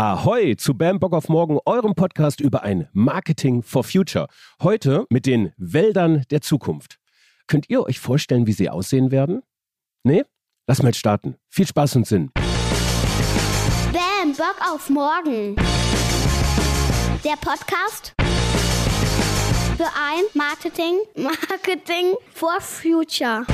Ahoi zu Bam Bock auf Morgen, eurem Podcast über ein Marketing for Future. Heute mit den Wäldern der Zukunft. Könnt ihr euch vorstellen, wie sie aussehen werden? Nee? Lass mal starten. Viel Spaß und Sinn. Bam Bock auf Morgen. Der Podcast für ein Marketing, Marketing for Future.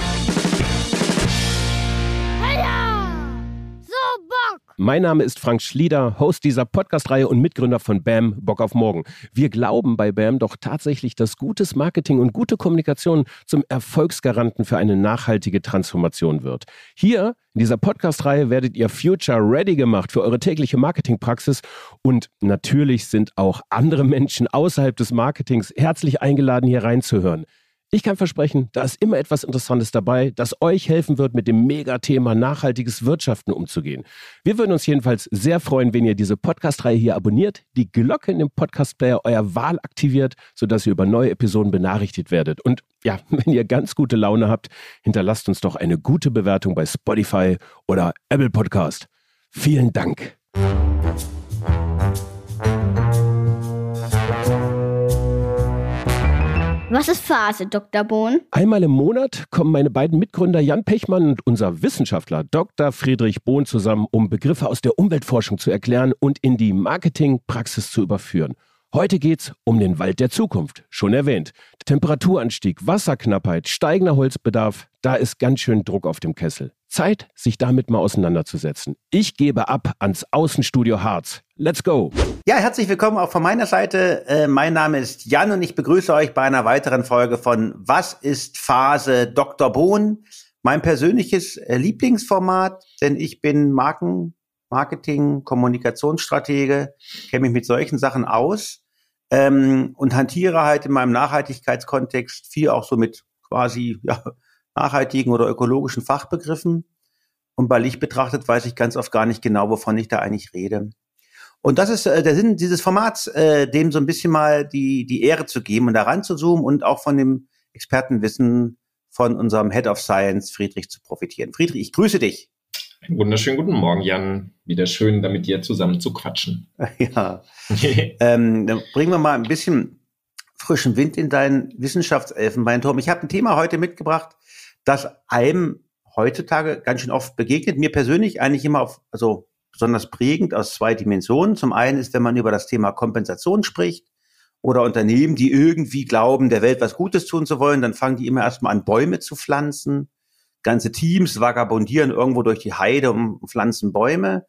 Mein Name ist Frank Schlieder, Host dieser Podcast-Reihe und Mitgründer von BAM Bock auf Morgen. Wir glauben bei BAM doch tatsächlich, dass gutes Marketing und gute Kommunikation zum Erfolgsgaranten für eine nachhaltige Transformation wird. Hier in dieser Podcast-Reihe werdet ihr Future Ready gemacht für eure tägliche Marketingpraxis und natürlich sind auch andere Menschen außerhalb des Marketings herzlich eingeladen, hier reinzuhören. Ich kann versprechen, da ist immer etwas Interessantes dabei, das euch helfen wird, mit dem Megathema nachhaltiges Wirtschaften umzugehen. Wir würden uns jedenfalls sehr freuen, wenn ihr diese Podcast-Reihe hier abonniert, die Glocke in dem Podcast-Player eurer Wahl aktiviert, sodass ihr über neue Episoden benachrichtigt werdet. Und ja, wenn ihr ganz gute Laune habt, hinterlasst uns doch eine gute Bewertung bei Spotify oder Apple Podcast. Vielen Dank. Was ist Phase, Dr. Bohn? Einmal im Monat kommen meine beiden Mitgründer Jan Pechmann und unser Wissenschaftler Dr. Friedrich Bohn zusammen, um Begriffe aus der Umweltforschung zu erklären und in die Marketingpraxis zu überführen. Heute geht's um den Wald der Zukunft. Schon erwähnt. Temperaturanstieg, Wasserknappheit, steigender Holzbedarf, da ist ganz schön Druck auf dem Kessel. Zeit, sich damit mal auseinanderzusetzen. Ich gebe ab ans Außenstudio Harz. Let's go! Ja, herzlich willkommen auch von meiner Seite. Äh, mein Name ist Jan und ich begrüße euch bei einer weiteren Folge von Was ist Phase Dr. Bohn? Mein persönliches äh, Lieblingsformat, denn ich bin Marken, Marketing, Kommunikationsstratege, kenne mich mit solchen Sachen aus ähm, und hantiere halt in meinem Nachhaltigkeitskontext viel auch so mit quasi ja, nachhaltigen oder ökologischen Fachbegriffen. Und bei Licht betrachtet weiß ich ganz oft gar nicht genau, wovon ich da eigentlich rede. Und das ist äh, der Sinn dieses Formats, äh, dem so ein bisschen mal die, die Ehre zu geben und da ranzuzoomen und auch von dem Expertenwissen von unserem Head of Science, Friedrich, zu profitieren. Friedrich, ich grüße dich. Einen wunderschönen guten Morgen, Jan. Wieder schön, da mit dir zusammen zu quatschen. Ja. ähm, dann bringen wir mal ein bisschen frischen Wind in deinen Wissenschaftselfenbeinturm. Ich habe ein Thema heute mitgebracht, das einem heutzutage ganz schön oft begegnet. Mir persönlich eigentlich immer auf, also besonders prägend aus zwei Dimensionen. Zum einen ist, wenn man über das Thema Kompensation spricht oder Unternehmen, die irgendwie glauben, der Welt was Gutes tun zu wollen, dann fangen die immer erstmal an, Bäume zu pflanzen. Ganze Teams vagabundieren irgendwo durch die Heide und pflanzen Bäume.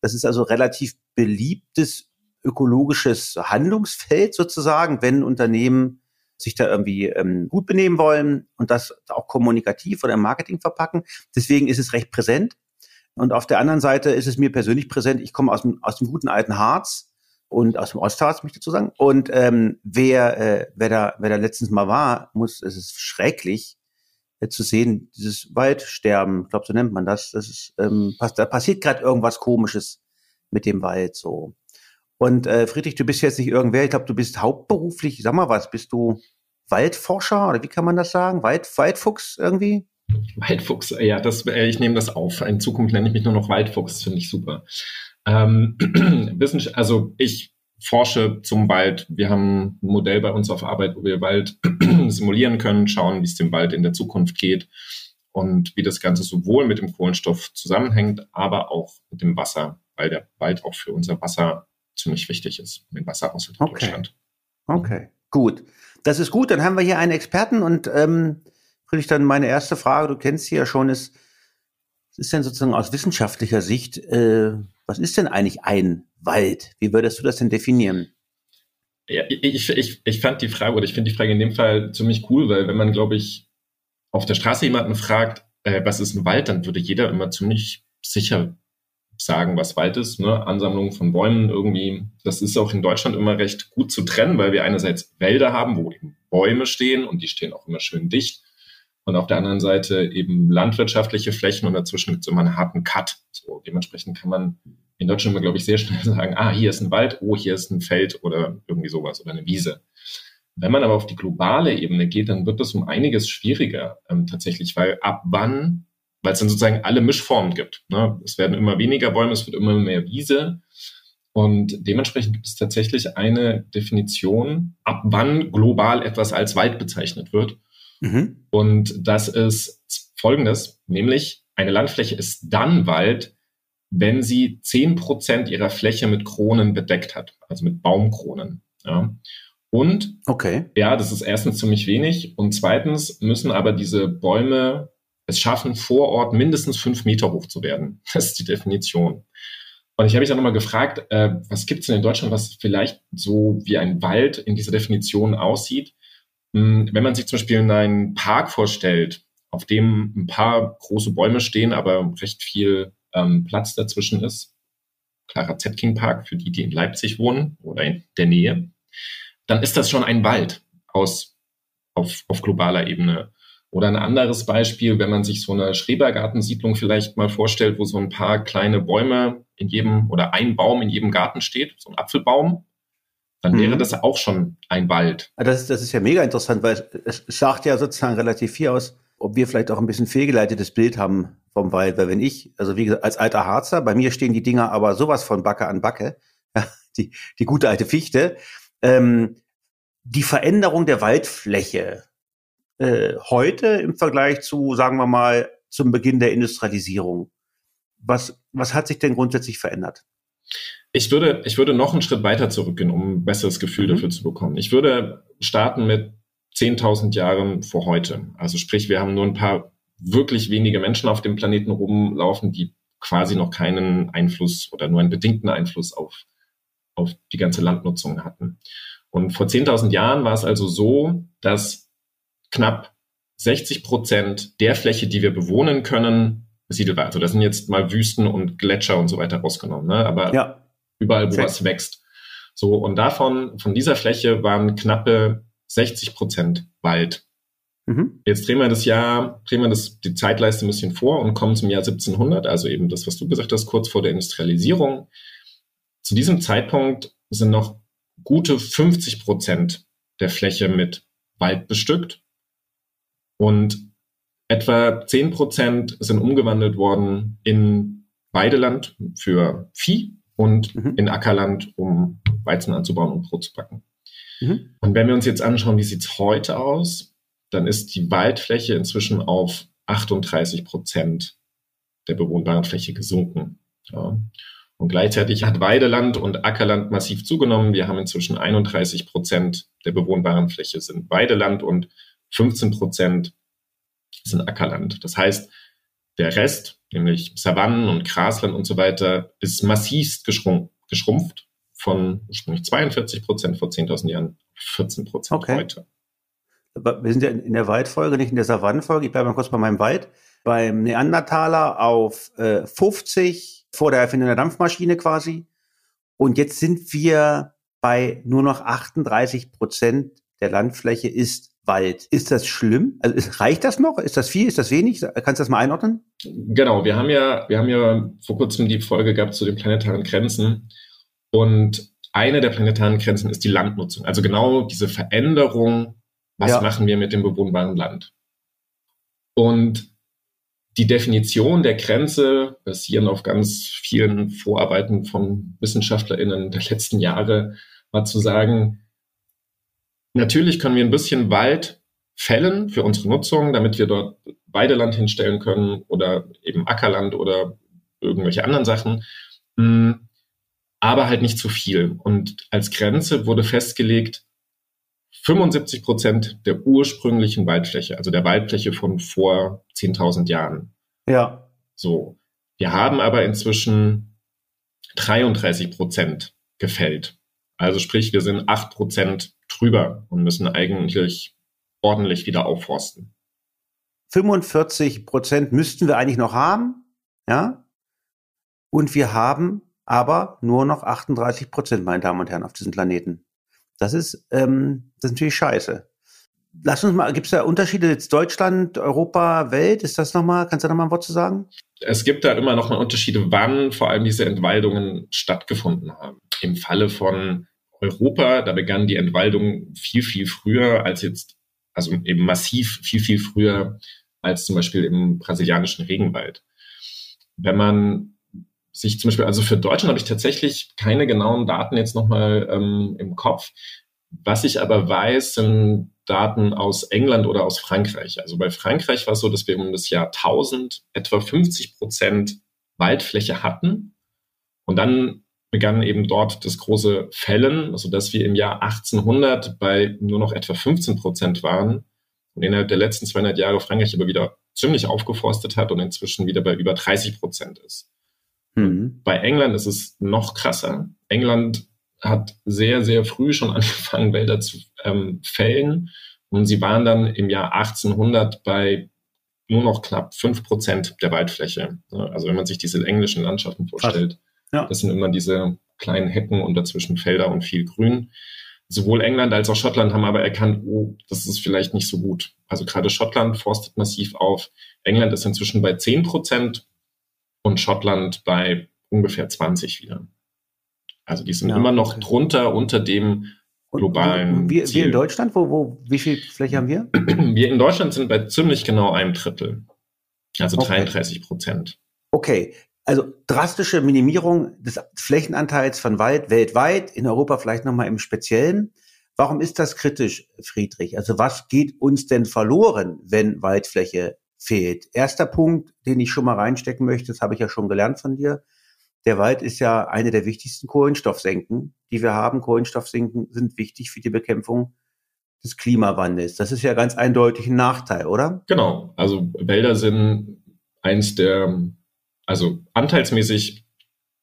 Das ist also relativ beliebtes ökologisches Handlungsfeld sozusagen, wenn Unternehmen sich da irgendwie ähm, gut benehmen wollen und das auch kommunikativ oder im Marketing verpacken. Deswegen ist es recht präsent. Und auf der anderen Seite ist es mir persönlich präsent. Ich komme aus dem, aus dem guten alten Harz und aus dem Ostharz, möchte ich dazu sagen. Und ähm, wer, äh, wer, da, wer da letztens mal war, muss, es ist schrecklich äh, zu sehen, dieses Waldsterben, ich glaube, so nennt man das. Das ist, ähm, da passiert gerade irgendwas Komisches mit dem Wald so. Und äh, Friedrich, du bist jetzt nicht irgendwer, ich glaube, du bist hauptberuflich, sag mal was, bist du Waldforscher oder wie kann man das sagen? Wald, Waldfuchs irgendwie? Waldfuchs, ja, das, äh, ich nehme das auf. In Zukunft nenne ich mich nur noch Waldfuchs, finde ich super. Ähm, also ich forsche zum Wald. Wir haben ein Modell bei uns auf Arbeit, wo wir Wald simulieren können, schauen, wie es dem Wald in der Zukunft geht und wie das Ganze sowohl mit dem Kohlenstoff zusammenhängt, aber auch mit dem Wasser, weil der Wald auch für unser Wasser ziemlich wichtig ist, den Wasserhaushalt in okay. Deutschland. Okay, gut. Das ist gut. Dann haben wir hier einen Experten und ähm, ich dann meine erste Frage, du kennst sie ja schon, ist, was ist denn sozusagen aus wissenschaftlicher Sicht, äh, was ist denn eigentlich ein Wald? Wie würdest du das denn definieren? Ja, ich, ich, ich fand die Frage, oder ich finde die Frage in dem Fall ziemlich cool, weil wenn man, glaube ich, auf der Straße jemanden fragt, äh, was ist ein Wald, dann würde jeder immer ziemlich sicher sagen, was Wald ist, ne? Ansammlung von Bäumen irgendwie. Das ist auch in Deutschland immer recht gut zu trennen, weil wir einerseits Wälder haben, wo eben Bäume stehen und die stehen auch immer schön dicht. Und auf der anderen Seite eben landwirtschaftliche Flächen und dazwischen gibt es immer einen harten Cut. So, dementsprechend kann man in Deutschland immer, glaube ich, sehr schnell sagen, ah, hier ist ein Wald, oh, hier ist ein Feld oder irgendwie sowas oder eine Wiese. Wenn man aber auf die globale Ebene geht, dann wird das um einiges schwieriger ähm, tatsächlich, weil ab wann weil es dann sozusagen alle Mischformen gibt. Ne? Es werden immer weniger Bäume, es wird immer mehr Wiese. Und dementsprechend gibt es tatsächlich eine Definition, ab wann global etwas als Wald bezeichnet wird. Mhm. Und das ist folgendes, nämlich eine Landfläche ist dann Wald, wenn sie zehn Prozent ihrer Fläche mit Kronen bedeckt hat, also mit Baumkronen. Ja. Und okay. ja, das ist erstens ziemlich wenig und zweitens müssen aber diese Bäume es schaffen, vor Ort mindestens fünf Meter hoch zu werden. Das ist die Definition. Und ich habe mich dann nochmal gefragt, äh, was gibt es denn in Deutschland, was vielleicht so wie ein Wald in dieser Definition aussieht? Hm, wenn man sich zum Beispiel einen Park vorstellt, auf dem ein paar große Bäume stehen, aber recht viel ähm, Platz dazwischen ist, Clara Zetkin Park für die, die in Leipzig wohnen oder in der Nähe, dann ist das schon ein Wald aus, auf, auf globaler Ebene. Oder ein anderes Beispiel, wenn man sich so eine Schrebergartensiedlung vielleicht mal vorstellt, wo so ein paar kleine Bäume in jedem oder ein Baum in jedem Garten steht, so ein Apfelbaum, dann wäre mhm. das auch schon ein Wald. Das ist, das ist ja mega interessant, weil es sagt ja sozusagen relativ viel aus, ob wir vielleicht auch ein bisschen fehlgeleitetes Bild haben vom Wald. Weil wenn ich, also wie gesagt, als alter Harzer, bei mir stehen die Dinger aber sowas von Backe an Backe, die, die gute alte Fichte, ähm, die Veränderung der Waldfläche äh, heute im Vergleich zu, sagen wir mal, zum Beginn der Industrialisierung. Was, was hat sich denn grundsätzlich verändert? Ich würde, ich würde noch einen Schritt weiter zurückgehen, um ein besseres Gefühl mhm. dafür zu bekommen. Ich würde starten mit 10.000 Jahren vor heute. Also sprich, wir haben nur ein paar wirklich wenige Menschen auf dem Planeten rumlaufen, die quasi noch keinen Einfluss oder nur einen bedingten Einfluss auf, auf die ganze Landnutzung hatten. Und vor 10.000 Jahren war es also so, dass knapp 60 Prozent der Fläche, die wir bewohnen können, besiedelt war. Also das sind jetzt mal Wüsten und Gletscher und so weiter rausgenommen, ne? aber ja. überall, wo was wächst. So, und davon, von dieser Fläche waren knappe 60 Prozent Wald. Mhm. Jetzt drehen wir das Jahr, drehen wir das, die Zeitleiste ein bisschen vor und kommen zum Jahr 1700, also eben das, was du gesagt hast, kurz vor der Industrialisierung. Zu diesem Zeitpunkt sind noch gute 50 Prozent der Fläche mit Wald bestückt und etwa 10 Prozent sind umgewandelt worden in Weideland für Vieh und mhm. in Ackerland, um Weizen anzubauen und Brot zu backen. Mhm. Und wenn wir uns jetzt anschauen, wie sieht's heute aus, dann ist die Waldfläche inzwischen auf 38 Prozent der bewohnbaren Fläche gesunken. Ja. Und gleichzeitig hat Weideland und Ackerland massiv zugenommen. Wir haben inzwischen 31 Prozent der bewohnbaren Fläche sind Weideland und 15 Prozent sind Ackerland. Das heißt, der Rest, nämlich Savannen und Grasland und so weiter, ist massivst geschrumpft von ursprünglich 42 Prozent vor 10.000 Jahren 14 Prozent okay. heute. Wir sind ja in der Waldfolge, nicht in der Savannenfolge. Ich bleibe mal kurz bei meinem Wald. Beim Neandertaler auf äh, 50 vor der Erfindung der Dampfmaschine quasi. Und jetzt sind wir bei nur noch 38 Prozent der Landfläche ist Wald. Ist das schlimm? Also reicht das noch? Ist das viel? Ist das wenig? Kannst du das mal einordnen? Genau, wir haben ja, wir haben ja vor kurzem die Folge gehabt zu den planetaren Grenzen. Und eine der planetaren Grenzen ist die Landnutzung. Also genau diese Veränderung, was ja. machen wir mit dem bewohnbaren Land? Und die Definition der Grenze basierend auf ganz vielen Vorarbeiten von WissenschaftlerInnen der letzten Jahre war zu sagen, natürlich können wir ein bisschen Wald fällen für unsere Nutzung, damit wir dort Weideland hinstellen können oder eben Ackerland oder irgendwelche anderen Sachen. Hm, aber halt nicht zu viel. Und als Grenze wurde festgelegt, 75 Prozent der ursprünglichen Waldfläche, also der Waldfläche von vor 10.000 Jahren. Ja. So. Wir haben aber inzwischen 33 Prozent gefällt. Also sprich, wir sind 8 Prozent drüber und müssen eigentlich ordentlich wieder aufforsten. 45 Prozent müssten wir eigentlich noch haben, ja. Und wir haben aber nur noch 38 Prozent, meine Damen und Herren, auf diesem Planeten. Das ist, ähm, das ist natürlich scheiße. Lass uns mal, gibt es da Unterschiede jetzt Deutschland, Europa, Welt? Ist das nochmal, kannst du da nochmal ein Wort zu sagen? Es gibt da immer noch mal Unterschiede, wann vor allem diese Entwaldungen stattgefunden haben. Im Falle von Europa, da begann die Entwaldung viel, viel früher als jetzt, also eben massiv viel, viel früher als zum Beispiel im brasilianischen Regenwald. Wenn man sich zum Beispiel, also für Deutschland habe ich tatsächlich keine genauen Daten jetzt nochmal ähm, im Kopf. Was ich aber weiß, sind Daten aus England oder aus Frankreich. Also bei Frankreich war es so, dass wir um das Jahr 1000 etwa 50 Prozent Waldfläche hatten. Und dann begann eben dort das große Fällen, also dass wir im Jahr 1800 bei nur noch etwa 15 Prozent waren und innerhalb der letzten 200 Jahre Frankreich aber wieder ziemlich aufgeforstet hat und inzwischen wieder bei über 30 Prozent ist. Mhm. Bei England ist es noch krasser. England hat sehr, sehr früh schon angefangen, Wälder zu ähm, fällen und sie waren dann im Jahr 1800 bei nur noch knapp fünf Prozent der Waldfläche. Also wenn man sich diese englischen Landschaften vorstellt, ja. das sind immer diese kleinen Hecken und dazwischen Felder und viel Grün. Sowohl England als auch Schottland haben aber erkannt, oh, das ist vielleicht nicht so gut. Also gerade Schottland forstet massiv auf. England ist inzwischen bei zehn Prozent und Schottland bei ungefähr 20 wieder. Also die sind ja, immer noch okay. drunter unter dem globalen wir, wir in Deutschland, wo, wo, wie viel Fläche haben wir? Wir in Deutschland sind bei ziemlich genau einem Drittel. Also okay. 33 Prozent. Okay. Also drastische Minimierung des Flächenanteils von Wald weltweit, in Europa vielleicht nochmal im Speziellen. Warum ist das kritisch, Friedrich? Also was geht uns denn verloren, wenn Waldfläche fehlt? Erster Punkt, den ich schon mal reinstecken möchte, das habe ich ja schon gelernt von dir, der Wald ist ja eine der wichtigsten Kohlenstoffsenken, die wir haben. Kohlenstoffsenken sind wichtig für die Bekämpfung des Klimawandels. Das ist ja ganz eindeutig ein Nachteil, oder? Genau. Also Wälder sind eins der, also anteilsmäßig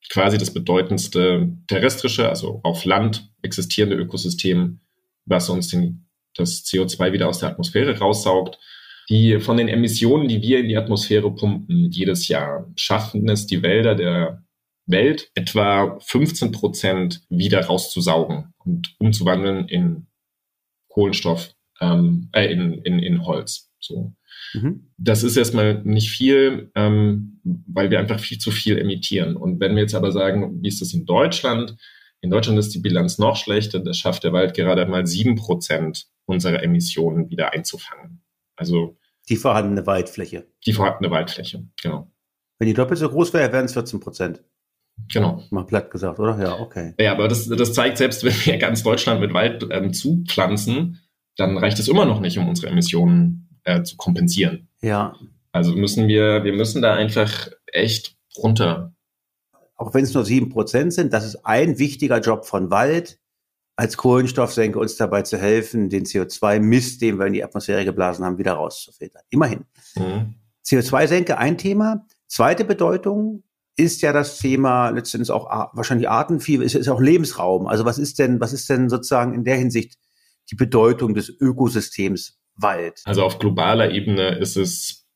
quasi das bedeutendste terrestrische, also auf Land existierende Ökosystem, was uns den, das CO2 wieder aus der Atmosphäre raussaugt. Die von den Emissionen, die wir in die Atmosphäre pumpen, jedes Jahr, schaffen es die Wälder der Welt etwa 15 Prozent wieder rauszusaugen und umzuwandeln in Kohlenstoff, ähm, äh, in, in, in Holz. So. Mhm. Das ist erstmal nicht viel, ähm, weil wir einfach viel zu viel emittieren. Und wenn wir jetzt aber sagen, wie ist das in Deutschland? In Deutschland ist die Bilanz noch schlechter. Das schafft der Wald gerade mal sieben Prozent unserer Emissionen wieder einzufangen. Also die vorhandene Waldfläche. Die vorhandene Waldfläche, genau. Wenn die doppelt so groß wäre, wären es 14 Prozent. Genau. Mal platt gesagt, oder? Ja, okay. Ja, aber das, das zeigt, selbst wenn wir ganz Deutschland mit Wald ähm, zupflanzen, dann reicht es immer noch nicht, um unsere Emissionen äh, zu kompensieren. Ja. Also müssen wir, wir müssen da einfach echt runter. Auch wenn es nur sieben Prozent sind, das ist ein wichtiger Job von Wald, als Kohlenstoffsenke uns dabei zu helfen, den CO2-Mist, den wir in die Atmosphäre geblasen haben, wieder rauszufiltern. Immerhin. Mhm. CO2-Senke ein Thema. Zweite Bedeutung, ist ja das Thema letztendlich auch wahrscheinlich Artenvielfalt, ist, ist auch Lebensraum. Also was ist denn, was ist denn sozusagen in der Hinsicht die Bedeutung des Ökosystems Wald? Also auf globaler Ebene ist es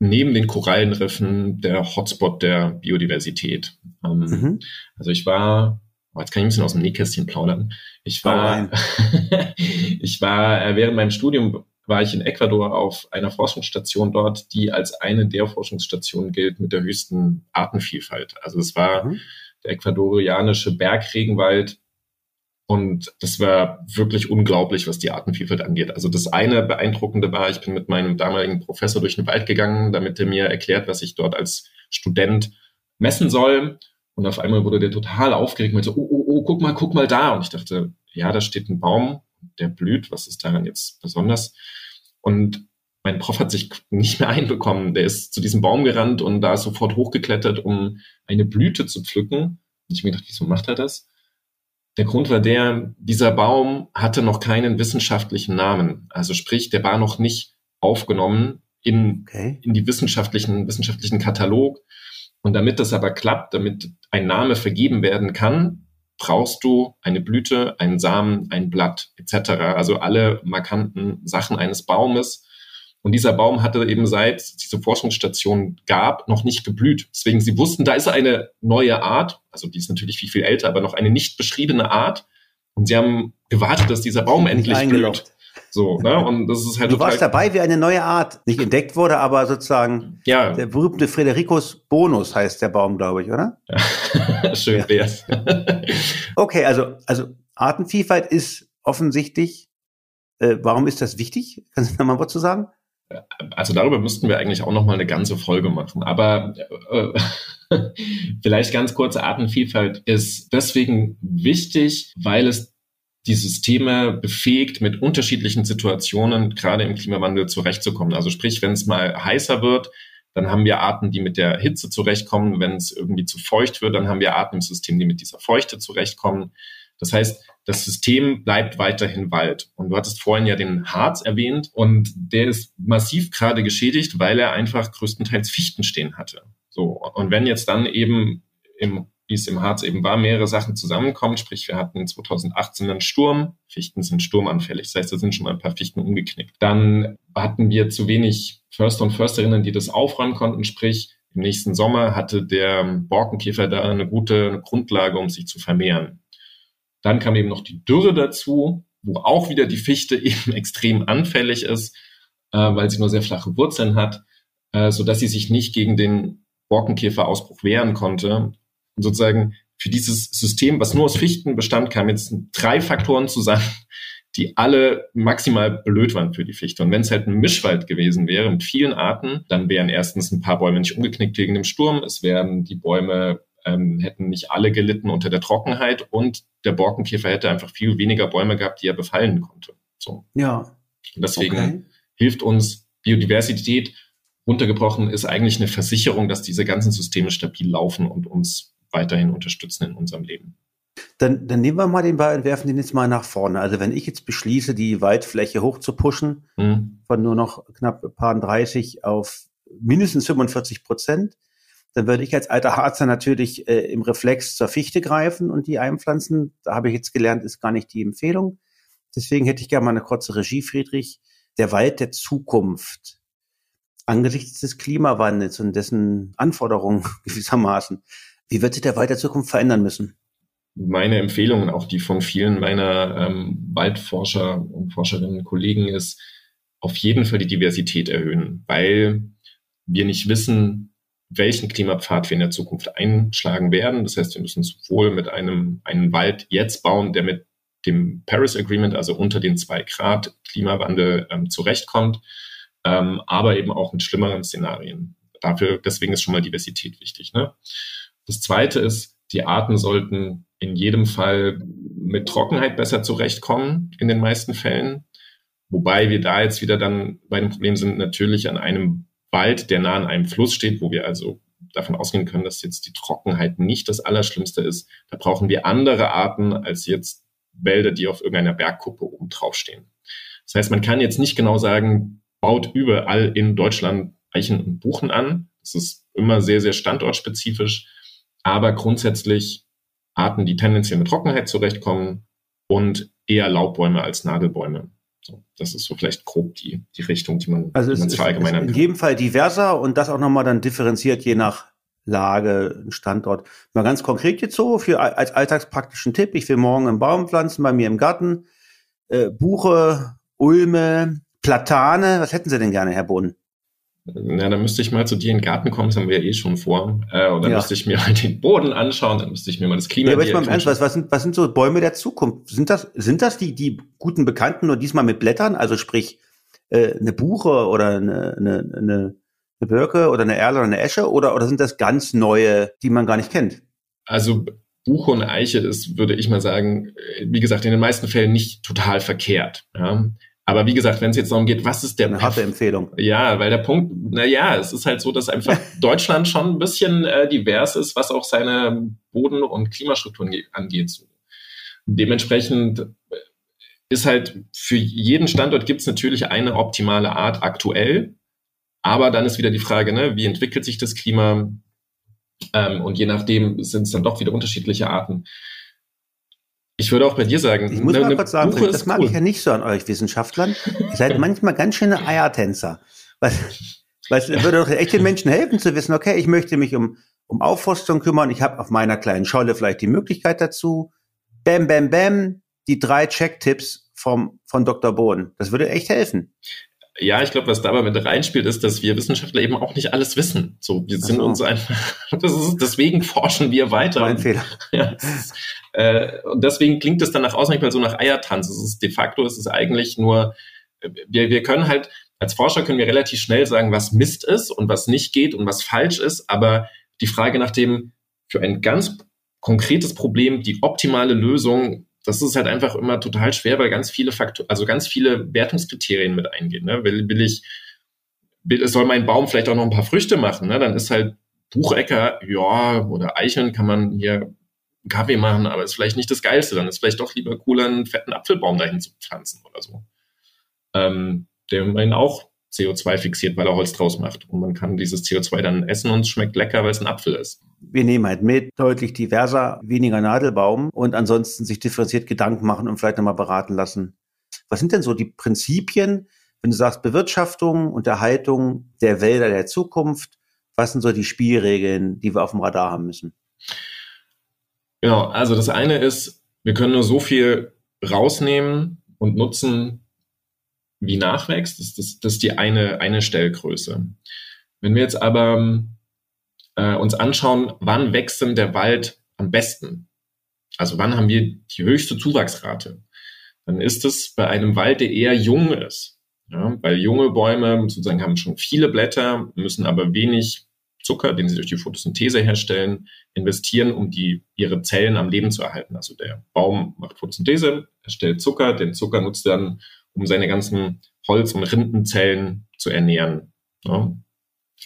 neben den Korallenriffen der Hotspot der Biodiversität. Ähm, mhm. Also ich war, oh, jetzt kann ich ein bisschen aus dem Nähkästchen plaudern. Ich war, ich war äh, während meinem Studium war ich in Ecuador auf einer Forschungsstation dort, die als eine der Forschungsstationen gilt mit der höchsten Artenvielfalt. Also es war mhm. der ecuadorianische Bergregenwald und das war wirklich unglaublich, was die Artenvielfalt angeht. Also das eine beeindruckende war, ich bin mit meinem damaligen Professor durch den Wald gegangen, damit er mir erklärt, was ich dort als Student messen soll. Und auf einmal wurde der total aufgeregt und so, oh, oh, oh, guck mal, guck mal da. Und ich dachte, ja, da steht ein Baum, der blüht. Was ist daran jetzt besonders? Und mein Prof hat sich nicht mehr einbekommen. Der ist zu diesem Baum gerannt und da ist sofort hochgeklettert, um eine Blüte zu pflücken. Und ich mir gedacht, wieso macht er das? Der Grund war der, dieser Baum hatte noch keinen wissenschaftlichen Namen. Also sprich, der war noch nicht aufgenommen in, okay. in die wissenschaftlichen, wissenschaftlichen Katalog. Und damit das aber klappt, damit ein Name vergeben werden kann, brauchst du eine Blüte, einen Samen, ein Blatt etc. Also alle markanten Sachen eines Baumes. Und dieser Baum hatte eben seit es diese Forschungsstation gab, noch nicht geblüht. Deswegen, sie wussten, da ist eine neue Art, also die ist natürlich viel, viel älter, aber noch eine nicht beschriebene Art. Und sie haben gewartet, dass dieser Baum endlich blüht. So, ne? Und das ist halt Du warst dabei, wie eine neue Art nicht entdeckt wurde, aber sozusagen ja. der berühmte Fredericus Bonus heißt der Baum, glaube ich, oder? Ja. Schön wär's. okay, also, also Artenvielfalt ist offensichtlich. Äh, warum ist das wichtig? Kannst du da mal was zu sagen? Also darüber müssten wir eigentlich auch noch mal eine ganze Folge machen. Aber äh, vielleicht ganz kurze Artenvielfalt ist deswegen wichtig, weil es die Systeme befähigt, mit unterschiedlichen Situationen gerade im Klimawandel zurechtzukommen. Also sprich, wenn es mal heißer wird, dann haben wir Arten, die mit der Hitze zurechtkommen. Wenn es irgendwie zu feucht wird, dann haben wir Arten im System, die mit dieser Feuchte zurechtkommen. Das heißt, das System bleibt weiterhin Wald. Und du hattest vorhin ja den Harz erwähnt und der ist massiv gerade geschädigt, weil er einfach größtenteils Fichten stehen hatte. So. Und wenn jetzt dann eben im wie es im Harz eben war, mehrere Sachen zusammenkommen. Sprich, wir hatten 2018 einen Sturm. Fichten sind sturmanfällig. Das heißt, da sind schon mal ein paar Fichten umgeknickt. Dann hatten wir zu wenig Förster und Försterinnen, die das aufräumen konnten. Sprich, im nächsten Sommer hatte der Borkenkäfer da eine gute Grundlage, um sich zu vermehren. Dann kam eben noch die Dürre dazu, wo auch wieder die Fichte eben extrem anfällig ist, äh, weil sie nur sehr flache Wurzeln hat, äh, so dass sie sich nicht gegen den Borkenkäferausbruch wehren konnte. Und sozusagen für dieses System, was nur aus Fichten bestand, kamen jetzt drei Faktoren zusammen, die alle maximal blöd waren für die Fichte. Und wenn es halt ein Mischwald gewesen wäre mit vielen Arten, dann wären erstens ein paar Bäume nicht umgeknickt wegen dem Sturm, es wären die Bäume ähm, hätten nicht alle gelitten unter der Trockenheit und der Borkenkäfer hätte einfach viel weniger Bäume gehabt, die er befallen konnte. So. Ja. Und deswegen okay. hilft uns Biodiversität runtergebrochen ist eigentlich eine Versicherung, dass diese ganzen Systeme stabil laufen und uns weiterhin unterstützen in unserem Leben. Dann, dann nehmen wir mal den Ball und werfen den jetzt mal nach vorne. Also wenn ich jetzt beschließe, die Waldfläche hoch zu pushen, mhm. von nur noch knapp paar 30 auf mindestens 45 Prozent, dann würde ich als alter Harzer natürlich äh, im Reflex zur Fichte greifen und die einpflanzen. Da habe ich jetzt gelernt, ist gar nicht die Empfehlung. Deswegen hätte ich gerne mal eine kurze Regie, Friedrich. Der Wald der Zukunft. Angesichts des Klimawandels und dessen Anforderungen gewissermaßen. Wie wird sich der Wald der Zukunft verändern müssen? Meine Empfehlung, auch die von vielen meiner ähm, Waldforscher und Forscherinnen Kollegen ist, auf jeden Fall die Diversität erhöhen, weil wir nicht wissen, welchen Klimapfad wir in der Zukunft einschlagen werden. Das heißt, wir müssen sowohl mit einem einen Wald jetzt bauen, der mit dem Paris Agreement, also unter den zwei Grad Klimawandel ähm, zurechtkommt, ähm, aber eben auch mit schlimmeren Szenarien. Dafür, deswegen ist schon mal Diversität wichtig. Ne? Das zweite ist, die Arten sollten in jedem Fall mit Trockenheit besser zurechtkommen, in den meisten Fällen. Wobei wir da jetzt wieder dann bei dem Problem sind, natürlich an einem Wald, der nah an einem Fluss steht, wo wir also davon ausgehen können, dass jetzt die Trockenheit nicht das Allerschlimmste ist. Da brauchen wir andere Arten als jetzt Wälder, die auf irgendeiner Bergkuppe oben draufstehen. Das heißt, man kann jetzt nicht genau sagen, baut überall in Deutschland Eichen und Buchen an. Das ist immer sehr, sehr standortspezifisch. Aber grundsätzlich Arten, die tendenziell mit Trockenheit zurechtkommen und eher Laubbäume als Nadelbäume. So, das ist so vielleicht grob die, die Richtung, die man, also die man verallgemeinern kann. In jedem Fall diverser und das auch nochmal dann differenziert je nach Lage, Standort. Mal ganz konkret jetzt so für als alltagspraktischen Tipp. Ich will morgen einen Baum pflanzen bei mir im Garten. Äh, Buche, Ulme, Platane. Was hätten Sie denn gerne, Herr Bohn? Na, dann müsste ich mal zu dir in den Garten kommen, das haben wir ja eh schon vor. Äh, und dann ja. müsste ich mir mal den Boden anschauen, dann müsste ich mir mal das Klima ja, aber ich mal ernst, was, was, sind, was sind so Bäume der Zukunft? Sind das, sind das die, die guten Bekannten, nur diesmal mit Blättern? Also sprich, äh, eine Buche oder eine, eine, eine, eine Birke oder eine Erle oder eine Esche? Oder, oder sind das ganz neue, die man gar nicht kennt? Also Buche und Eiche ist, würde ich mal sagen, äh, wie gesagt, in den meisten Fällen nicht total verkehrt. Ja? Aber wie gesagt, wenn es jetzt darum geht, was ist der Eine harte Empfehlung. Ja, weil der Punkt, na ja, es ist halt so, dass einfach Deutschland schon ein bisschen äh, divers ist, was auch seine Boden- und Klimastrukturen angeht. Dementsprechend äh, ist halt für jeden Standort gibt es natürlich eine optimale Art aktuell. Aber dann ist wieder die Frage, ne, wie entwickelt sich das Klima? Ähm, und je nachdem sind es dann doch wieder unterschiedliche Arten. Ich würde auch bei dir sagen, ich muss ne, mal kurz sagen, Buche das mag cool. ich ja nicht so an euch Wissenschaftlern. Ihr seid manchmal ganz schöne Eiertänzer. Was, was würde doch echte Menschen helfen zu wissen, okay, ich möchte mich um, um Aufforstung kümmern, ich habe auf meiner kleinen Scholle vielleicht die Möglichkeit dazu. Bam, bam, bam, die drei Checktipps vom, von Dr. Bohn. Das würde echt helfen. Ja, ich glaube, was dabei mit reinspielt, ist, dass wir Wissenschaftler eben auch nicht alles wissen. So, wir sind so. uns einfach, das ist, deswegen forschen wir weiter. Mein Fehler. Ja, ist, äh, und deswegen klingt es dann nach außen nicht mal so nach Eiertanz. Es ist de facto, es ist eigentlich nur, wir, wir können halt, Als Forscher können wir relativ schnell sagen, was Mist ist und was nicht geht und was falsch ist, aber die Frage nach dem für ein ganz konkretes Problem die optimale Lösung, das ist halt einfach immer total schwer, weil ganz viele Faktoren, also ganz viele Wertungskriterien mit eingehen. Ne? Will, will ich, will, soll mein Baum vielleicht auch noch ein paar Früchte machen? Ne? Dann ist halt Buchecker, ja, oder Eicheln kann man hier Kaffee machen, aber ist vielleicht nicht das Geilste. Dann ist vielleicht doch lieber cooler, einen fetten Apfelbaum dahin zu pflanzen oder so. Ähm, der immerhin auch CO2 fixiert, weil er Holz draus macht. Und man kann dieses CO2 dann essen und es schmeckt lecker, weil es ein Apfel ist. Wir nehmen halt mit, deutlich diverser, weniger Nadelbaum und ansonsten sich differenziert Gedanken machen und vielleicht nochmal beraten lassen. Was sind denn so die Prinzipien, wenn du sagst Bewirtschaftung und Erhaltung der Wälder der Zukunft? Was sind so die Spielregeln, die wir auf dem Radar haben müssen? Genau, also das eine ist, wir können nur so viel rausnehmen und nutzen, wie nachwächst. Das, das, das ist die eine, eine Stellgröße. Wenn wir jetzt aber äh, uns anschauen, wann wächst denn der Wald am besten? Also wann haben wir die höchste Zuwachsrate? Dann ist es bei einem Wald, der eher jung ist. Ja, weil junge Bäume sozusagen haben schon viele Blätter, müssen aber wenig Zucker, den sie durch die Photosynthese herstellen, investieren, um die, ihre Zellen am Leben zu erhalten. Also der Baum macht Photosynthese, erstellt Zucker, den Zucker nutzt er dann, um seine ganzen Holz- und Rindenzellen zu ernähren. Ja.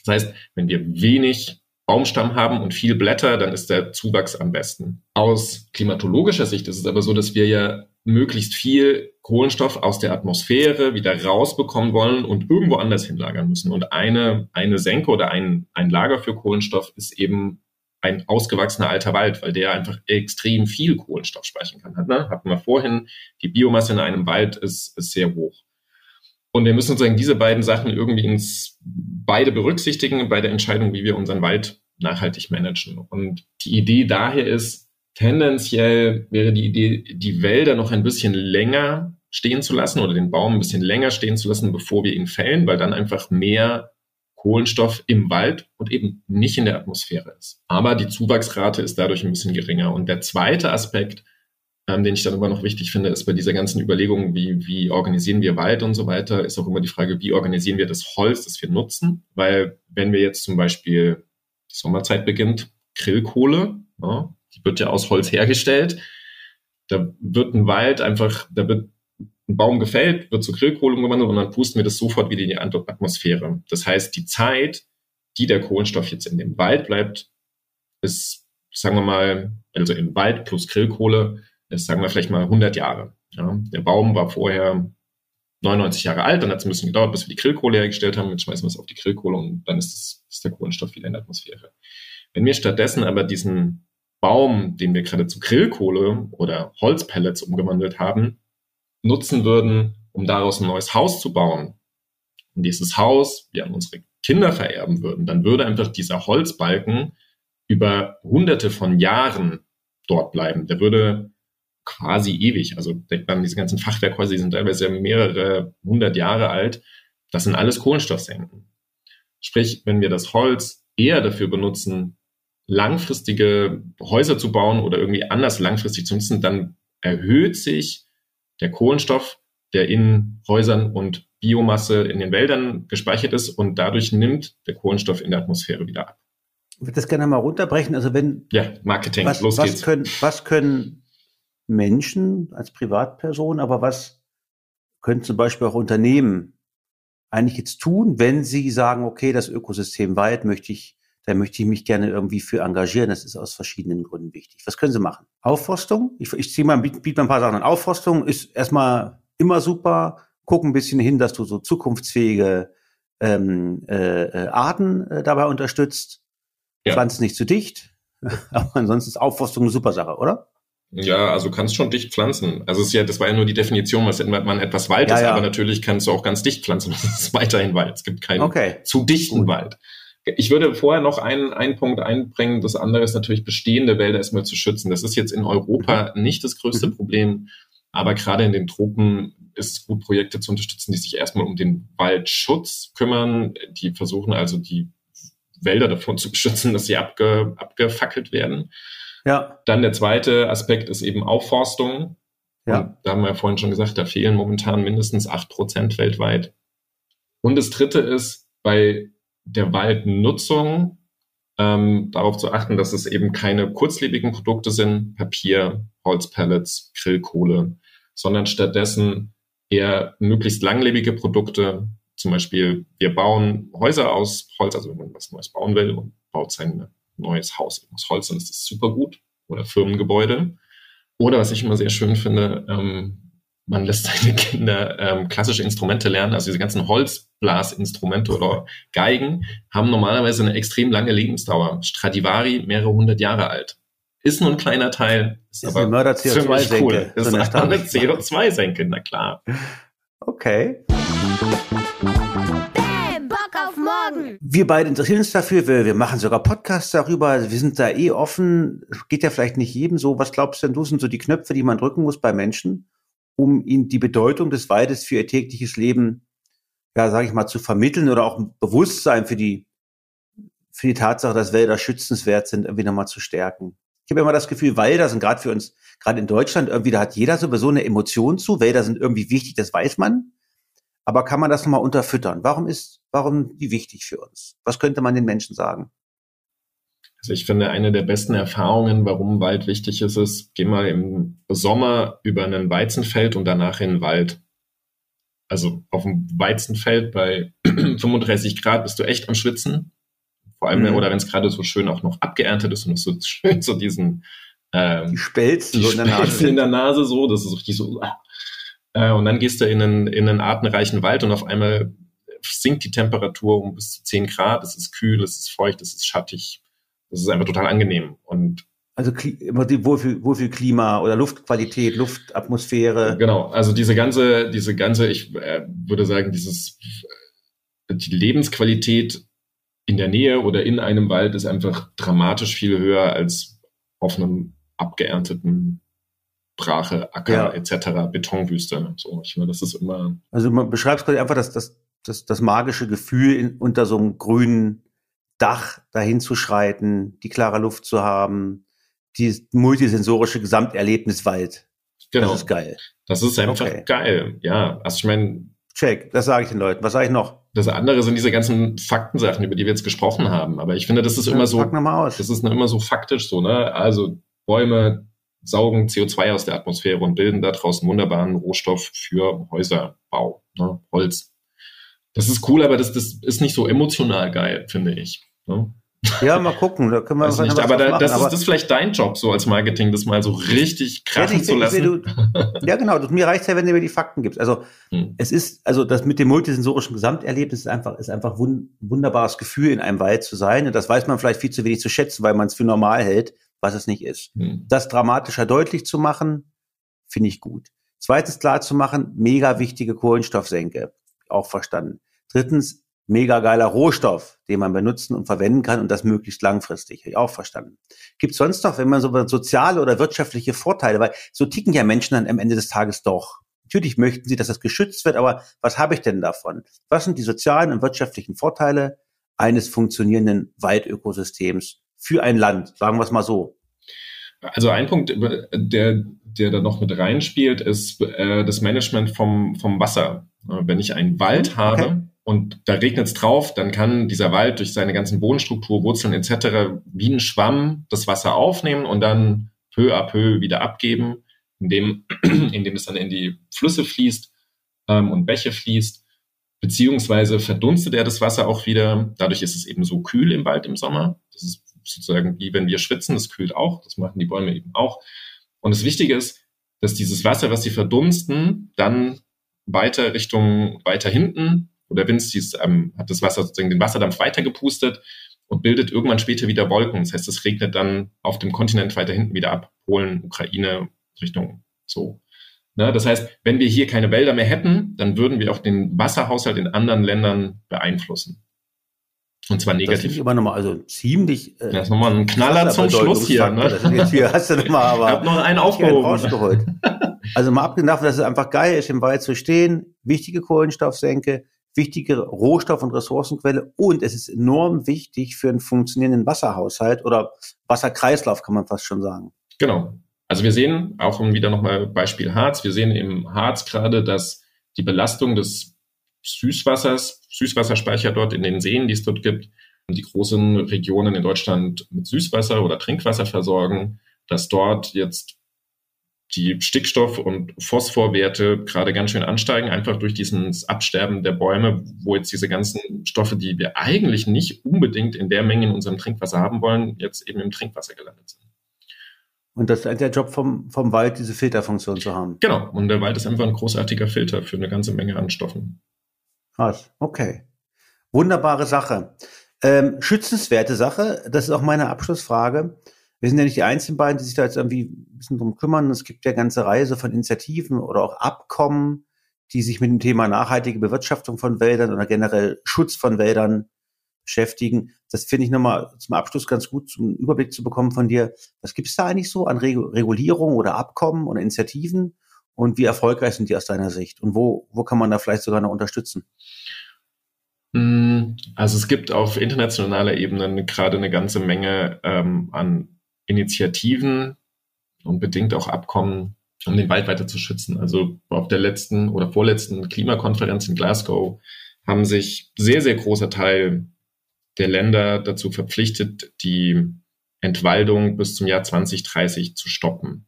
Das heißt, wenn wir wenig Baumstamm haben und viel Blätter, dann ist der Zuwachs am besten. Aus klimatologischer Sicht ist es aber so, dass wir ja möglichst viel Kohlenstoff aus der Atmosphäre wieder rausbekommen wollen und irgendwo anders hinlagern müssen. Und eine, eine Senke oder ein, ein Lager für Kohlenstoff ist eben ein ausgewachsener alter Wald, weil der einfach extrem viel Kohlenstoff speichern kann. Ne? Hatten wir vorhin, die Biomasse in einem Wald ist, ist sehr hoch. Und wir müssen sozusagen diese beiden Sachen irgendwie ins beide berücksichtigen bei der Entscheidung, wie wir unseren Wald nachhaltig managen. Und die Idee daher ist, tendenziell wäre die Idee, die Wälder noch ein bisschen länger stehen zu lassen oder den Baum ein bisschen länger stehen zu lassen, bevor wir ihn fällen, weil dann einfach mehr Kohlenstoff im Wald und eben nicht in der Atmosphäre ist. Aber die Zuwachsrate ist dadurch ein bisschen geringer. Und der zweite Aspekt, ähm, den ich dann immer noch wichtig finde, ist bei dieser ganzen Überlegung, wie, wie organisieren wir Wald und so weiter, ist auch immer die Frage, wie organisieren wir das Holz, das wir nutzen. Weil wenn wir jetzt zum Beispiel die Sommerzeit beginnt, Grillkohle, ja, die wird ja aus Holz hergestellt, da wird ein Wald einfach, da wird ein Baum gefällt, wird zu Grillkohle umgewandelt und dann pusten wir das sofort wieder in die Atmosphäre. Das heißt, die Zeit, die der Kohlenstoff jetzt in dem Wald bleibt, ist, sagen wir mal, also im Wald plus Grillkohle, ist, sagen wir vielleicht mal 100 Jahre. Ja, der Baum war vorher 99 Jahre alt, dann hat es ein bisschen gedauert, bis wir die Grillkohle hergestellt haben. Jetzt schmeißen wir es auf die Grillkohle und dann ist, das, ist der Kohlenstoff wieder in der Atmosphäre. Wenn wir stattdessen aber diesen Baum, den wir gerade zu Grillkohle oder Holzpellets umgewandelt haben, nutzen würden, um daraus ein neues Haus zu bauen und dieses Haus wir an unsere Kinder vererben würden, dann würde einfach dieser Holzbalken über hunderte von Jahren dort bleiben. Der würde quasi ewig, also denkt man, diese ganzen Fachwerkhäuser, die sind teilweise mehrere hundert Jahre alt. Das sind alles Kohlenstoffsenken. Sprich, wenn wir das Holz eher dafür benutzen, langfristige Häuser zu bauen oder irgendwie anders langfristig zu nutzen, dann erhöht sich der Kohlenstoff, der in Häusern und Biomasse in den Wäldern gespeichert ist und dadurch nimmt der Kohlenstoff in der Atmosphäre wieder ab. Ich würde das gerne mal runterbrechen. Also wenn ja Marketing, was, los was geht's. Können, was können Menschen als Privatperson, aber was können zum Beispiel auch Unternehmen eigentlich jetzt tun, wenn sie sagen, okay, das Ökosystem Wald möchte ich da möchte ich mich gerne irgendwie für engagieren. Das ist aus verschiedenen Gründen wichtig. Was können Sie machen? Aufforstung? Ich, ich ziehe mal, biete biet mal ein paar Sachen an. Aufforstung ist erstmal immer super. Guck ein bisschen hin, dass du so zukunftsfähige ähm, äh, äh Arten äh, dabei unterstützt. Ja. Pflanzt nicht zu dicht. Aber ansonsten ist Aufforstung eine super Sache, oder? Ja, also kannst schon dicht pflanzen. Also es ist ja, das war ja nur die Definition, was man etwas Wald ja, ist, ja. aber natürlich kannst du auch ganz dicht pflanzen. Das ist weiterhin Wald. Es gibt keinen okay. zu dichten Gut. Wald. Ich würde vorher noch einen, einen Punkt einbringen. Das andere ist natürlich bestehende Wälder erstmal zu schützen. Das ist jetzt in Europa mhm. nicht das größte mhm. Problem. Aber gerade in den Tropen ist es gut, Projekte zu unterstützen, die sich erstmal um den Waldschutz kümmern. Die versuchen also die Wälder davon zu beschützen, dass sie abge, abgefackelt werden. Ja. Dann der zweite Aspekt ist eben Aufforstung. Ja. Und da haben wir ja vorhin schon gesagt, da fehlen momentan mindestens acht Prozent weltweit. Und das dritte ist, bei der Waldnutzung ähm, darauf zu achten, dass es eben keine kurzlebigen Produkte sind, Papier, Holzpellets, Grillkohle, sondern stattdessen eher möglichst langlebige Produkte. Zum Beispiel, wir bauen Häuser aus Holz, also wenn man was Neues bauen will und baut sein neues Haus aus Holz, dann ist das super gut. Oder Firmengebäude. Oder was ich immer sehr schön finde, ähm, man lässt seine Kinder ähm, klassische Instrumente lernen, also diese ganzen Holzblasinstrumente oder Geigen haben normalerweise eine extrem lange Lebensdauer. Stradivari mehrere hundert Jahre alt. Ist nur ein kleiner Teil, ist, ist aber Mörder CO2 cool. Ist so eine, eine CO2-Senke, na klar. Okay. Auf morgen. Wir beide interessieren uns dafür, wir, wir machen sogar Podcasts darüber, wir sind da eh offen. Geht ja vielleicht nicht jedem so. Was glaubst du denn, du sind so die Knöpfe, die man drücken muss bei Menschen? um ihnen die Bedeutung des Waldes für ihr tägliches Leben, ja, sage ich mal, zu vermitteln oder auch ein Bewusstsein für die, für die Tatsache, dass Wälder schützenswert sind, irgendwie nochmal zu stärken. Ich habe immer das Gefühl, Wälder sind gerade für uns, gerade in Deutschland, irgendwie, da hat jeder sowieso eine Emotion zu. Wälder sind irgendwie wichtig, das weiß man. Aber kann man das nochmal unterfüttern? Warum ist, warum die wichtig für uns? Was könnte man den Menschen sagen? Also ich finde, eine der besten Erfahrungen, warum Wald wichtig ist, ist, geh mal im Sommer über ein Weizenfeld und danach in den Wald. Also auf dem Weizenfeld bei 35 Grad bist du echt am Schwitzen. Vor allem, mhm. oder wenn es gerade so schön auch noch abgeerntet ist und so schön so diesen ähm, die Spelzen die so in der Nase. in der Nase so, das ist richtig so. Äh, und dann gehst du in einen, in einen artenreichen Wald und auf einmal sinkt die Temperatur um bis zu 10 Grad. Es ist kühl, es ist feucht, es ist schattig. Das ist einfach total angenehm. Und also Wohlfühl, Wohlfühlklima oder Luftqualität, Luftatmosphäre. Genau, also diese ganze, diese ganze, ich äh, würde sagen, dieses die Lebensqualität in der Nähe oder in einem Wald ist einfach dramatisch viel höher als auf einem abgeernteten Brache, Acker ja. etc., Betonwüste. So, ich finde, das ist immer. Also man beschreibt quasi einfach das, das, das, das magische Gefühl in, unter so einem grünen Dach dahin zu schreiten, die klare Luft zu haben, die multisensorische Gesamterlebnis Wald. Genau. Das ist geil. Das ist einfach okay. geil. Ja, also ich meine. Check, das sage ich den Leuten. Was sage ich noch? Das andere sind diese ganzen Faktensachen, über die wir jetzt gesprochen haben. Aber ich finde, das ist ja, immer so. Mal aus. Das ist immer so faktisch so, ne? Also Bäume saugen CO2 aus der Atmosphäre und bilden da draußen wunderbaren Rohstoff für Häuserbau, ne? Holz. Das ist cool, aber das, das ist nicht so emotional geil, finde ich. Ne? Ja, mal gucken. Da können wir Weiß nicht, aber da, das ist das ist vielleicht dein Job so als Marketing, das mal so richtig krachen ja, zu lassen. Du, ja, genau. Das, mir reicht ja, wenn du mir die Fakten gibst. Also hm. es ist, also das mit dem multisensorischen Gesamterlebnis ist einfach, ist einfach ein wunderbares Gefühl, in einem Wald zu sein. Und das weiß man vielleicht viel zu wenig zu schätzen, weil man es für normal hält, was es nicht ist. Hm. Das dramatischer deutlich zu machen, finde ich gut. Zweitens klar zu machen, mega wichtige Kohlenstoffsenke. Auch verstanden. Drittens, mega geiler Rohstoff, den man benutzen und verwenden kann und das möglichst langfristig. Habe ich auch verstanden. Gibt sonst noch, wenn man so soziale oder wirtschaftliche Vorteile, weil so ticken ja Menschen dann am Ende des Tages doch. Natürlich möchten sie, dass das geschützt wird, aber was habe ich denn davon? Was sind die sozialen und wirtschaftlichen Vorteile eines funktionierenden Waldökosystems für ein Land? Sagen wir es mal so. Also ein Punkt, der, der da noch mit reinspielt, ist äh, das Management vom, vom Wasser. Wenn ich einen Wald okay. habe, und da regnet es drauf, dann kann dieser Wald durch seine ganzen Bodenstruktur, Wurzeln etc. wie ein Schwamm das Wasser aufnehmen und dann peu à peu wieder abgeben, indem, indem es dann in die Flüsse fließt ähm, und Bäche fließt. Beziehungsweise verdunstet er das Wasser auch wieder. Dadurch ist es eben so kühl im Wald im Sommer. Das ist sozusagen wie wenn wir schwitzen, das kühlt auch. Das machen die Bäume eben auch. Und das Wichtige ist, dass dieses Wasser, was sie verdunsten, dann weiter Richtung, weiter hinten oder Wind ähm, hat das Wasser sozusagen den Wasserdampf weitergepustet und bildet irgendwann später wieder Wolken. Das heißt, es regnet dann auf dem Kontinent weiter hinten wieder ab. Polen, Ukraine, Richtung so. Ne? Das heißt, wenn wir hier keine Wälder mehr hätten, dann würden wir auch den Wasserhaushalt in anderen Ländern beeinflussen. Und zwar negativ. Das ich aber nochmal, also ziemlich. Äh, das ist nochmal ein Knaller zum Schluss hier. Ne? Das jetzt hier hast du nochmal, aber. Ich habe noch einen aufgehoben. also mal abgesehen davon, dass es einfach geil ist, im Wald zu stehen, wichtige Kohlenstoffsenke, wichtige Rohstoff- und Ressourcenquelle und es ist enorm wichtig für einen funktionierenden Wasserhaushalt oder Wasserkreislauf, kann man fast schon sagen. Genau. Also wir sehen, auch wieder nochmal Beispiel Harz, wir sehen im Harz gerade, dass die Belastung des Süßwassers, Süßwasserspeicher dort in den Seen, die es dort gibt, die großen Regionen in Deutschland mit Süßwasser oder Trinkwasser versorgen, dass dort jetzt die Stickstoff- und Phosphorwerte gerade ganz schön ansteigen, einfach durch dieses Absterben der Bäume, wo jetzt diese ganzen Stoffe, die wir eigentlich nicht unbedingt in der Menge in unserem Trinkwasser haben wollen, jetzt eben im Trinkwasser gelandet sind. Und das ist der Job vom, vom Wald, diese Filterfunktion zu haben. Genau. Und der Wald ist einfach ein großartiger Filter für eine ganze Menge an Stoffen. Krass. Okay. Wunderbare Sache. Ähm, schützenswerte Sache. Das ist auch meine Abschlussfrage. Wir sind ja nicht die einzigen beiden, die sich da jetzt irgendwie ein bisschen drum kümmern. Es gibt ja ganze Reise von Initiativen oder auch Abkommen, die sich mit dem Thema nachhaltige Bewirtschaftung von Wäldern oder generell Schutz von Wäldern beschäftigen. Das finde ich nochmal zum Abschluss ganz gut, zum Überblick zu bekommen von dir. Was gibt es da eigentlich so an Regulierung oder Abkommen oder Initiativen? Und wie erfolgreich sind die aus deiner Sicht? Und wo, wo kann man da vielleicht sogar noch unterstützen? Hm, also es gibt auf internationaler Ebene gerade eine ganze Menge ähm, an Initiativen und bedingt auch Abkommen, um den Wald weiter zu schützen. Also auf der letzten oder vorletzten Klimakonferenz in Glasgow haben sich sehr, sehr großer Teil der Länder dazu verpflichtet, die Entwaldung bis zum Jahr 2030 zu stoppen.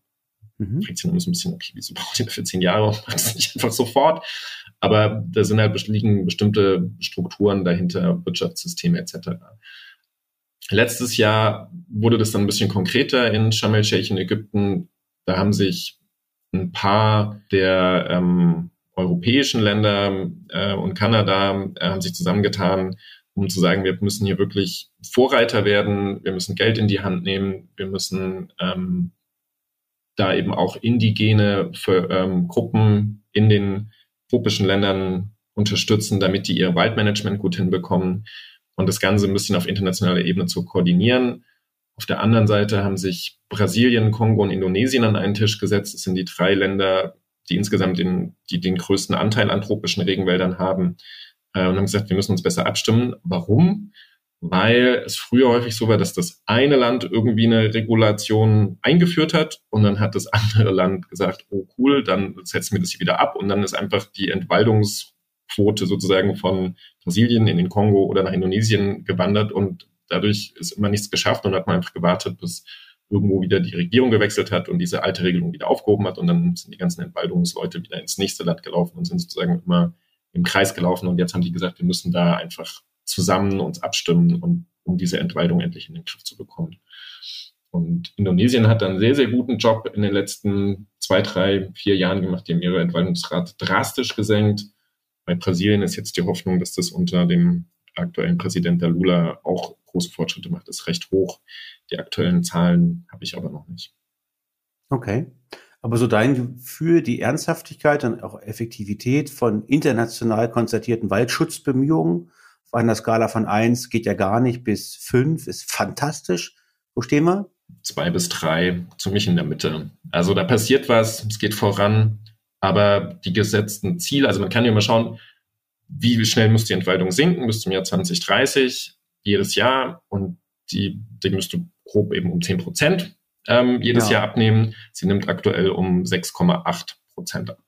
Mhm. Fragt sich ein bisschen, okay, wieso braucht ihr dafür zehn Jahre und macht das nicht einfach sofort? Aber da sind halt liegen bestimmte Strukturen dahinter, Wirtschaftssysteme etc. Letztes Jahr wurde das dann ein bisschen konkreter in Sharm el-Sheikh in Ägypten. Da haben sich ein paar der ähm, europäischen Länder äh, und Kanada äh, haben sich zusammengetan um zu sagen, wir müssen hier wirklich Vorreiter werden, wir müssen Geld in die Hand nehmen, wir müssen ähm, da eben auch indigene für, ähm, Gruppen in den tropischen Ländern unterstützen, damit die ihr Waldmanagement gut hinbekommen und das Ganze ein bisschen auf internationaler Ebene zu koordinieren. Auf der anderen Seite haben sich Brasilien, Kongo und Indonesien an einen Tisch gesetzt. Das sind die drei Länder, die insgesamt den, die den größten Anteil an tropischen Regenwäldern haben äh, und haben gesagt, wir müssen uns besser abstimmen. Warum? Weil es früher häufig so war, dass das eine Land irgendwie eine Regulation eingeführt hat und dann hat das andere Land gesagt, oh cool, dann setzen wir das hier wieder ab und dann ist einfach die Entwaldungsquote sozusagen von Brasilien in den Kongo oder nach Indonesien gewandert und dadurch ist immer nichts geschafft und hat man einfach gewartet, bis irgendwo wieder die Regierung gewechselt hat und diese alte Regelung wieder aufgehoben hat und dann sind die ganzen Entwaldungsleute wieder ins nächste Land gelaufen und sind sozusagen immer im Kreis gelaufen und jetzt haben die gesagt, wir müssen da einfach zusammen uns abstimmen und um diese Entwaldung endlich in den Griff zu bekommen. Und Indonesien hat einen sehr, sehr guten Job in den letzten zwei, drei, vier Jahren gemacht. Die haben ihre Entwaldungsrate drastisch gesenkt. Bei Brasilien ist jetzt die Hoffnung, dass das unter dem aktuellen Präsident der Lula auch große Fortschritte macht. Das ist recht hoch. Die aktuellen Zahlen habe ich aber noch nicht. Okay. Aber so dein Gefühl, die Ernsthaftigkeit und auch Effektivität von international konzertierten Waldschutzbemühungen auf einer Skala von eins geht ja gar nicht bis fünf, ist fantastisch. Wo stehen wir? Zwei bis drei, ziemlich in der Mitte. Also da passiert was, es geht voran, aber die gesetzten Ziele, also man kann ja mal schauen, wie schnell muss die Entwaldung sinken bis zum Jahr 2030, jedes Jahr und die, die müsste grob eben um zehn Prozent ähm, jedes ja. Jahr abnehmen. Sie nimmt aktuell um 6,8 Prozent ab.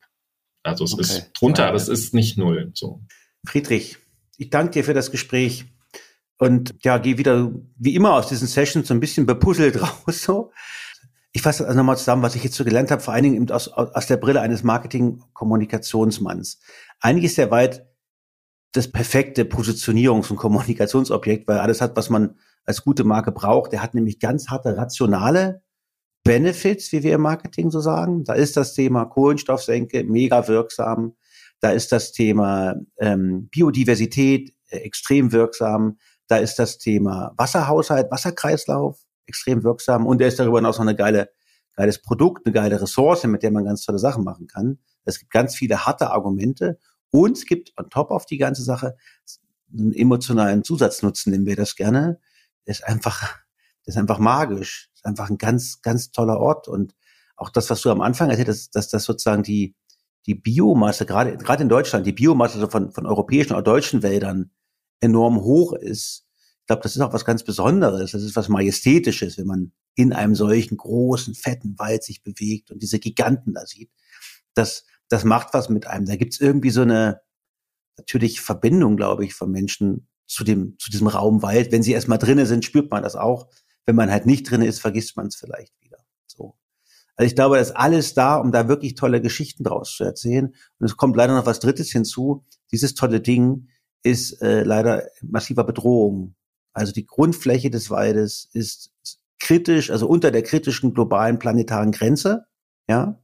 Also es okay. ist drunter, aber es ist nicht null. So. Friedrich, ich danke dir für das Gespräch und ja, gehe wieder wie immer aus diesen Sessions so ein bisschen bepuzzelt raus. So. Ich fasse also nochmal zusammen, was ich jetzt so gelernt habe, vor allen Dingen aus, aus der Brille eines Marketing-Kommunikationsmanns. Eigentlich ist der weit das perfekte Positionierungs- und Kommunikationsobjekt, weil alles hat, was man als gute Marke braucht. Der hat nämlich ganz harte rationale Benefits, wie wir im Marketing so sagen. Da ist das Thema Kohlenstoffsenke mega wirksam. Da ist das Thema ähm, Biodiversität äh, extrem wirksam. Da ist das Thema Wasserhaushalt, Wasserkreislauf extrem wirksam. Und er ist darüber hinaus noch eine geile, geiles Produkt, eine geile Ressource, mit der man ganz tolle Sachen machen kann. Es gibt ganz viele harte Argumente. Und es gibt on top auf die ganze Sache einen emotionalen Zusatznutzen, nennen wir das gerne. Das ist einfach, das ist einfach magisch ist einfach ein ganz, ganz toller Ort. Und auch das, was du am Anfang erzählt hast, dass das sozusagen die, die Biomasse, gerade, gerade in Deutschland, die Biomasse von, von europäischen oder deutschen Wäldern enorm hoch ist. Ich glaube, das ist auch was ganz Besonderes. Das ist was Majestätisches, wenn man in einem solchen großen, fetten Wald sich bewegt und diese Giganten da sieht. Das, das macht was mit einem. Da gibt's irgendwie so eine, natürlich Verbindung, glaube ich, von Menschen zu dem, zu diesem Raum Wald. Wenn sie erstmal drinnen sind, spürt man das auch. Wenn man halt nicht drin ist, vergisst man es vielleicht wieder. So. Also ich glaube, das ist alles da, um da wirklich tolle Geschichten draus zu erzählen. Und es kommt leider noch was Drittes hinzu. Dieses tolle Ding ist äh, leider massiver Bedrohung. Also die Grundfläche des Waldes ist kritisch, also unter der kritischen globalen planetaren Grenze. Ja,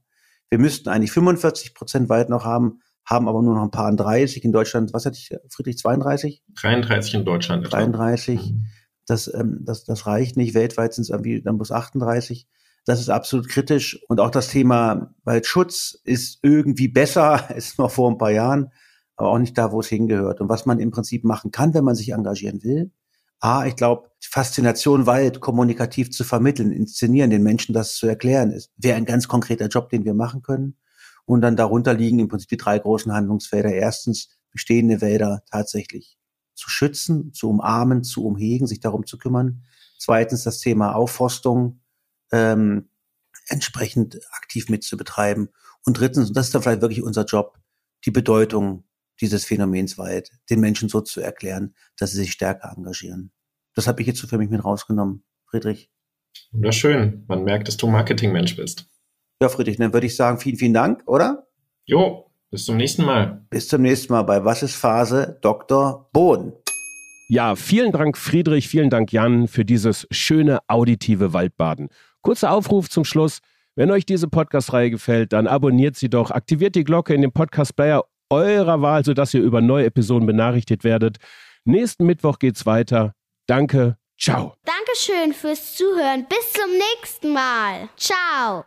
wir müssten eigentlich 45 Prozent Wald noch haben, haben aber nur noch ein paar 30 in Deutschland. Was hatte ich, Friedrich, 32? 33 in Deutschland. 33. Mhm. Das, ähm, das, das reicht nicht. Weltweit sind es irgendwie dann bloß 38. Das ist absolut kritisch. Und auch das Thema Waldschutz ist irgendwie besser, ist noch vor ein paar Jahren, aber auch nicht da, wo es hingehört. Und was man im Prinzip machen kann, wenn man sich engagieren will, A, ich glaube, Faszination Wald kommunikativ zu vermitteln, inszenieren, den Menschen das zu erklären, ist, wäre ein ganz konkreter Job, den wir machen können. Und dann darunter liegen im Prinzip die drei großen Handlungsfelder. Erstens, bestehende Wälder tatsächlich zu schützen, zu umarmen, zu umhegen, sich darum zu kümmern. Zweitens das Thema Aufforstung ähm, entsprechend aktiv mitzubetreiben. Und drittens, und das ist dann vielleicht wirklich unser Job, die Bedeutung dieses Phänomens Wald den Menschen so zu erklären, dass sie sich stärker engagieren. Das habe ich jetzt so für mich mit rausgenommen, Friedrich. Wunderschön. Man merkt, dass du Marketingmensch bist. Ja, Friedrich, dann würde ich sagen, vielen, vielen Dank, oder? Jo, bis zum nächsten Mal. Bis zum nächsten Mal bei Was ist Phase? Dr. Bohn. Ja, vielen Dank, Friedrich, vielen Dank, Jan, für dieses schöne auditive Waldbaden. Kurzer Aufruf zum Schluss. Wenn euch diese Podcast-Reihe gefällt, dann abonniert sie doch, aktiviert die Glocke in dem Podcast-Player eurer Wahl, sodass ihr über neue Episoden benachrichtigt werdet. Nächsten Mittwoch geht's weiter. Danke, ciao. Dankeschön fürs Zuhören. Bis zum nächsten Mal. Ciao.